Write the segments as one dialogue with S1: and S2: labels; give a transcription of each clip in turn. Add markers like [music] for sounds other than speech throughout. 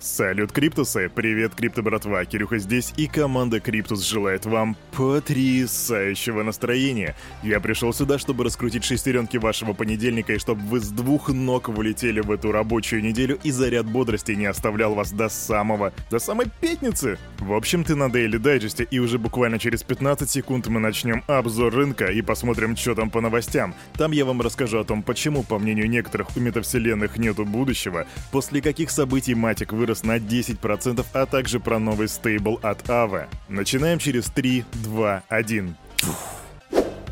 S1: Салют, Криптусы! Привет, Крипто братва! Кирюха здесь, и команда Криптус желает вам потрясающего настроения. Я пришел сюда, чтобы раскрутить шестеренки вашего понедельника, и чтобы вы с двух ног вылетели в эту рабочую неделю, и заряд бодрости не оставлял вас до самого, до самой пятницы. В общем, ты на Daily Digest, и уже буквально через 15 секунд мы начнем обзор рынка и посмотрим, что там по новостям. Там я вам расскажу о том, почему, по мнению некоторых, у метавселенных нету будущего, после каких событий Матик вырос на 10%, а также про новый стейбл от Aave. Начинаем через 3, 2, 1. Фух.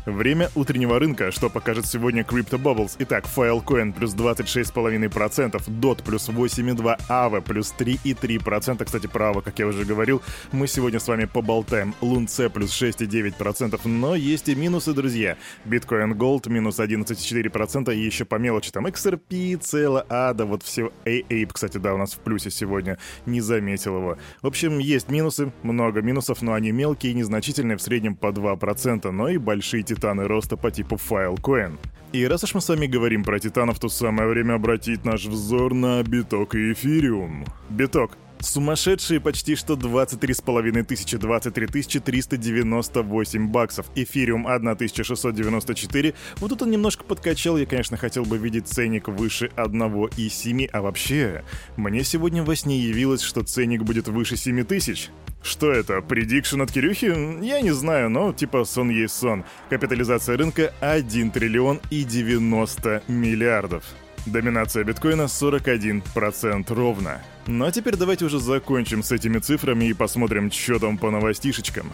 S1: Время утреннего рынка, что покажет сегодня Crypto Bubbles. Итак, Filecoin плюс 26,5%, DOT плюс 8,2%, AVE плюс 3,3%. Кстати, право, как я уже говорил, мы сегодня с вами поболтаем. Лунце плюс 6,9%, но есть и минусы, друзья. Bitcoin Gold минус 11,4% и еще по мелочи там XRP, цело, да вот все. Ape, кстати, да, у нас в плюсе сегодня, не заметил его. В общем, есть минусы, много минусов, но они мелкие и незначительные, в среднем по 2%, но и большие титаны роста по типу Filecoin. И раз уж мы с вами говорим про титанов, то самое время обратить наш взор на биток и эфириум. Биток Сумасшедшие почти что 23,5 тысячи, 23 398 баксов. Эфириум 1694. Вот тут он немножко подкачал, я, конечно, хотел бы видеть ценник выше 1,7. А вообще, мне сегодня во сне явилось, что ценник будет выше 7 тысяч. Что это, предикшн от Кирюхи? Я не знаю, но типа сон есть сон. Капитализация рынка 1 триллион и 90 миллиардов. Доминация биткоина 41% ровно. Ну а теперь давайте уже закончим с этими цифрами и посмотрим, что там по новостишечкам.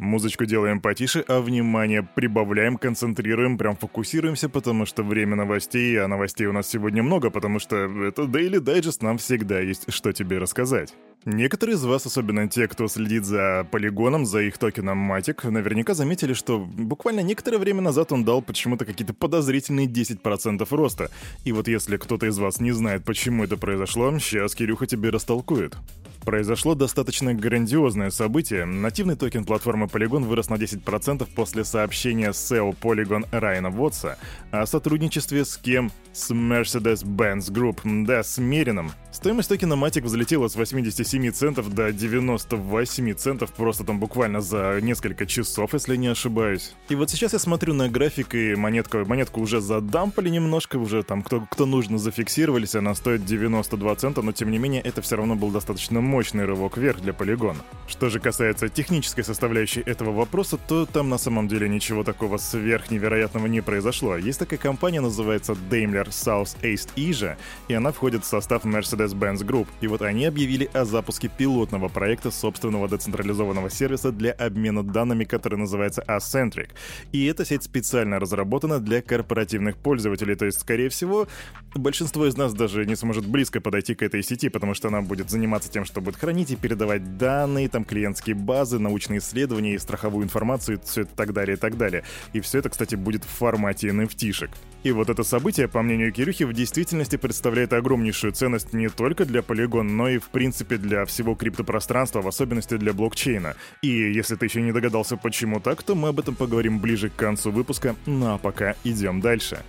S1: Музычку делаем потише, а внимание прибавляем, концентрируем, прям фокусируемся, потому что время новостей, а новостей у нас сегодня много, потому что это Daily Digest, нам всегда есть что тебе рассказать. Некоторые из вас, особенно те, кто следит за полигоном, за их токеном Matic, наверняка заметили, что буквально некоторое время назад он дал почему-то какие-то подозрительные 10% роста. И вот если кто-то из вас не знает, почему это произошло, сейчас Кирюха тебе растолкует. Произошло достаточно грандиозное событие. Нативный токен платформы Polygon вырос на 10% после сообщения SEO Polygon Райана Вотса о сотрудничестве с кем? С Mercedes-Benz Group, да, с Мерином. Стоимость токена Matic взлетела с 87 центов до 98 центов просто там буквально за несколько часов, если не ошибаюсь. И вот сейчас я смотрю на график, и монетку, монетку уже задампали немножко, уже там кто, кто нужно зафиксировались, она стоит 92 цента, но тем не менее это все равно был достаточно мощный рывок вверх для полигона. Что же касается технической составляющей этого вопроса, то там на самом деле ничего такого сверхневероятного не произошло. Есть такая компания, называется Daimler South East Asia, и она входит в состав Mercedes-Benz Group. И вот они объявили о запуске пилотного проекта собственного децентрализованного сервиса для обмена данными, который называется Ascentric. И эта сеть специально разработана для корпоративных пользователей, то есть, скорее всего, большинство из нас даже не сможет близко подойти к этой сети, потому что она будет заниматься тем, что будет хранить и передавать данные, там клиентские базы, научные исследования и страховую информацию, все это так далее и так далее. И все это, кстати, будет в формате NFT-шек. И вот это событие, по мнению Кирюхи, в действительности представляет огромнейшую ценность не только для Polygon, но и, в принципе, для всего криптопространства, в особенности для блокчейна. И если ты еще не догадался, почему так, то мы об этом поговорим ближе к концу выпуска, ну а пока идем дальше.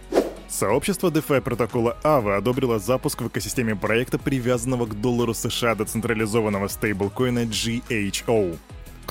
S1: Сообщество DeFi протокола AVA одобрило запуск в экосистеме проекта, привязанного к доллару США децентрализованного стейблкоина GHO.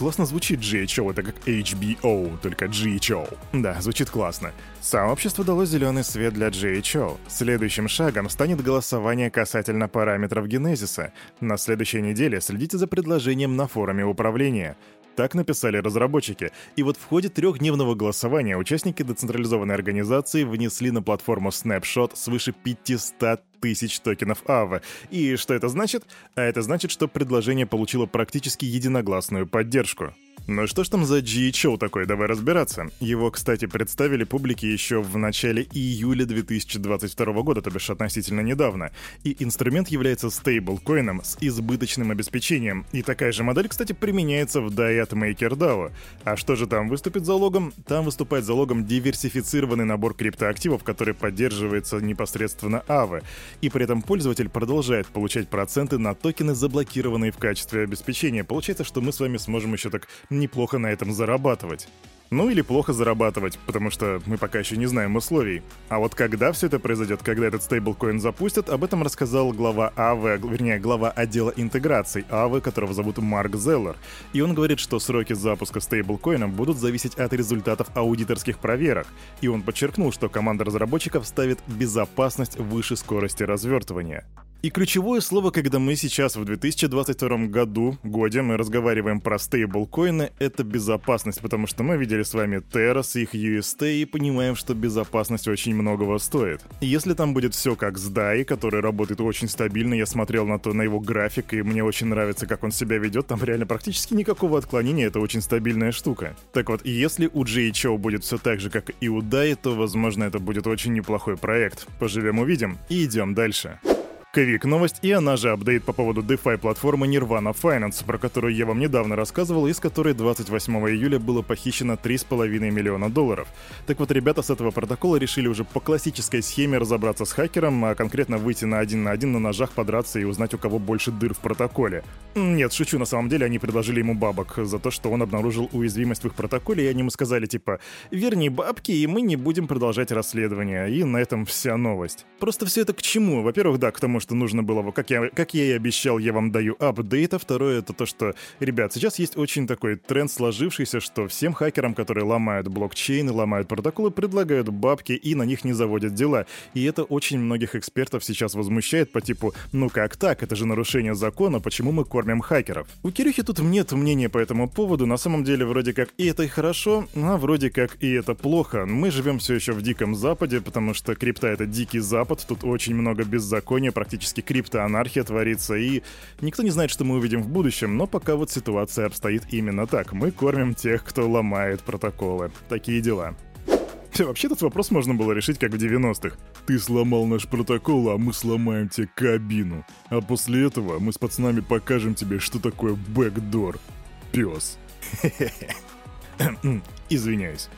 S1: Классно звучит GHO, это как HBO, только GHO. Да, звучит классно. Сообщество дало зеленый свет для GHO. Следующим шагом станет голосование касательно параметров генезиса. На следующей неделе следите за предложением на форуме управления. Так написали разработчики. И вот в ходе трехдневного голосования участники децентрализованной организации внесли на платформу Snapshot свыше 500 тысяч токенов АВА. И что это значит? А это значит, что предложение получило практически единогласную поддержку. Ну что ж там за GHO такой, давай разбираться. Его, кстати, представили публике еще в начале июля 2022 года, то бишь относительно недавно. И инструмент является стейблкоином с избыточным обеспечением. И такая же модель, кстати, применяется в Diet MakerDAO. А что же там выступит залогом? Там выступает залогом диверсифицированный набор криптоактивов, который поддерживается непосредственно AVE. И при этом пользователь продолжает получать проценты на токены, заблокированные в качестве обеспечения. Получается, что мы с вами сможем еще так неплохо на этом зарабатывать. Ну или плохо зарабатывать, потому что мы пока еще не знаем условий. А вот когда все это произойдет, когда этот стейблкоин запустят, об этом рассказал глава АВ, вернее, глава отдела интеграций АВ, которого зовут Марк Зеллер. И он говорит, что сроки запуска стейблкоина будут зависеть от результатов аудиторских проверок. И он подчеркнул, что команда разработчиков ставит безопасность выше скорости развертывания. И ключевое слово, когда мы сейчас в 2022 году, годе, мы разговариваем про стейблкоины, это безопасность, потому что мы видели с вами Terra с их UST и понимаем, что безопасность очень многого стоит. Если там будет все как с DAI, который работает очень стабильно, я смотрел на то, на его график, и мне очень нравится, как он себя ведет, там реально практически никакого отклонения, это очень стабильная штука. Так вот, если у GHO будет все так же, как и у DAI, то, возможно, это будет очень неплохой проект. Поживем увидим и идем дальше. Квик новость, и она же апдейт по поводу DeFi платформы Nirvana Finance, про которую я вам недавно рассказывал, из которой 28 июля было похищено 3,5 миллиона долларов. Так вот, ребята с этого протокола решили уже по классической схеме разобраться с хакером, а конкретно выйти на один на один на ножах, подраться и узнать, у кого больше дыр в протоколе. Нет, шучу, на самом деле они предложили ему бабок за то, что он обнаружил уязвимость в их протоколе, и они ему сказали типа «Верни бабки, и мы не будем продолжать расследование». И на этом вся новость. Просто все это к чему? Во-первых, да, к тому, что нужно было, как я, как я и обещал, я вам даю апдейт, а второе это то, что, ребят, сейчас есть очень такой тренд сложившийся, что всем хакерам, которые ломают блокчейны, ломают протоколы, предлагают бабки и на них не заводят дела. И это очень многих экспертов сейчас возмущает по типу «Ну как так? Это же нарушение закона, почему мы кормим хакеров?» У Кирюхи тут нет мнения по этому поводу, на самом деле вроде как и это и хорошо, а вроде как и это плохо. Мы живем все еще в диком западе, потому что крипта это дикий запад, тут очень много беззакония, практически криптоанархия творится, и никто не знает, что мы увидим в будущем, но пока вот ситуация обстоит именно так. Мы кормим тех, кто ломает протоколы. Такие дела. Вообще этот вопрос можно было решить как в 90-х. Ты сломал наш протокол, а мы сломаем тебе кабину. А после этого мы с пацанами покажем тебе, что такое бэкдор. Пес. [laughs] Извиняюсь.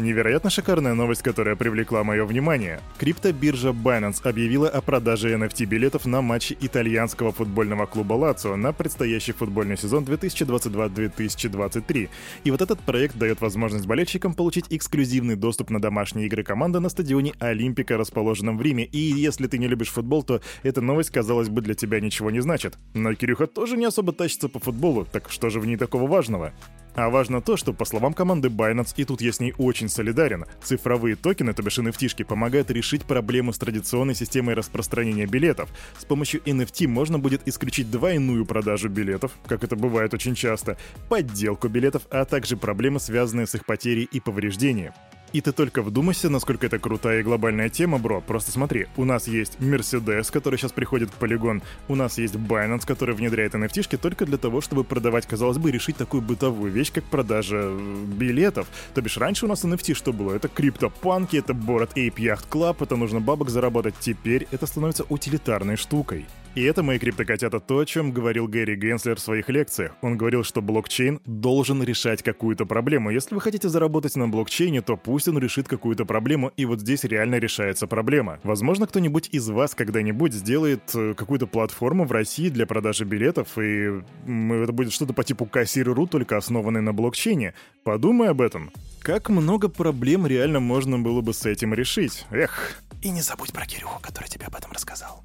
S1: Невероятно шикарная новость, которая привлекла мое внимание. Криптобиржа Binance объявила о продаже NFT-билетов на матчи итальянского футбольного клуба Лацио на предстоящий футбольный сезон 2022-2023. И вот этот проект дает возможность болельщикам получить эксклюзивный доступ на домашние игры команды на стадионе Олимпика, расположенном в Риме. И если ты не любишь футбол, то эта новость, казалось бы, для тебя ничего не значит. Но Кирюха тоже не особо тащится по футболу, так что же в ней такого важного? А важно то, что, по словам команды Binance, и тут я с ней очень солидарен, цифровые токены, то бишь NFT, помогают решить проблему с традиционной системой распространения билетов. С помощью NFT можно будет исключить двойную продажу билетов, как это бывает очень часто, подделку билетов, а также проблемы, связанные с их потерей и повреждением. И ты только вдумайся, насколько это крутая и глобальная тема, бро. Просто смотри, у нас есть Mercedes, который сейчас приходит в Polygon, у нас есть Binance, который внедряет NFT только для того, чтобы продавать, казалось бы, решить такую бытовую вещь, как продажа э, билетов. То бишь, раньше у нас NFT что было? Это криптопанки, это Bored Ape Yacht Club, это нужно бабок заработать. Теперь это становится утилитарной штукой. И это, мои криптокотята, то, о чем говорил Гэри Генслер в своих лекциях. Он говорил, что блокчейн должен решать какую-то проблему. Если вы хотите заработать на блокчейне, то пусть он решит какую-то проблему, и вот здесь реально решается проблема. Возможно, кто-нибудь из вас когда-нибудь сделает э, какую-то платформу в России для продажи билетов, и это будет что-то по типу кассир.ру, только основанный на блокчейне. Подумай об этом. Как много проблем реально можно было бы с этим решить. Эх.
S2: И не забудь про Кирюху, который тебе об этом рассказал.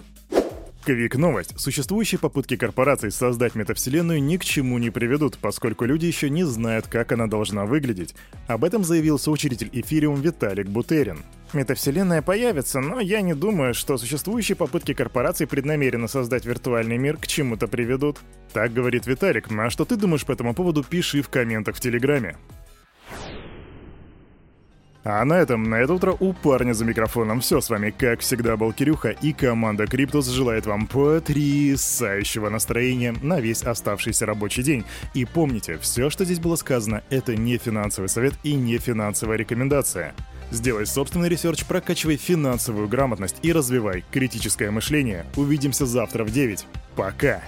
S1: Квик новость. Существующие попытки корпораций создать метавселенную ни к чему не приведут, поскольку люди еще не знают, как она должна выглядеть. Об этом заявил соучредитель Эфириум Виталик Бутерин.
S3: Метавселенная появится, но я не думаю, что существующие попытки корпораций преднамеренно создать виртуальный мир к чему-то приведут.
S1: Так говорит Виталик. А что ты думаешь по этому поводу, пиши в комментах в Телеграме. А на этом, на это утро у парня за микрофоном все. С вами, как всегда, был Кирюха, и команда Криптус желает вам потрясающего настроения на весь оставшийся рабочий день. И помните, все, что здесь было сказано, это не финансовый совет и не финансовая рекомендация. Сделай собственный research, прокачивай финансовую грамотность и развивай критическое мышление. Увидимся завтра в 9. Пока!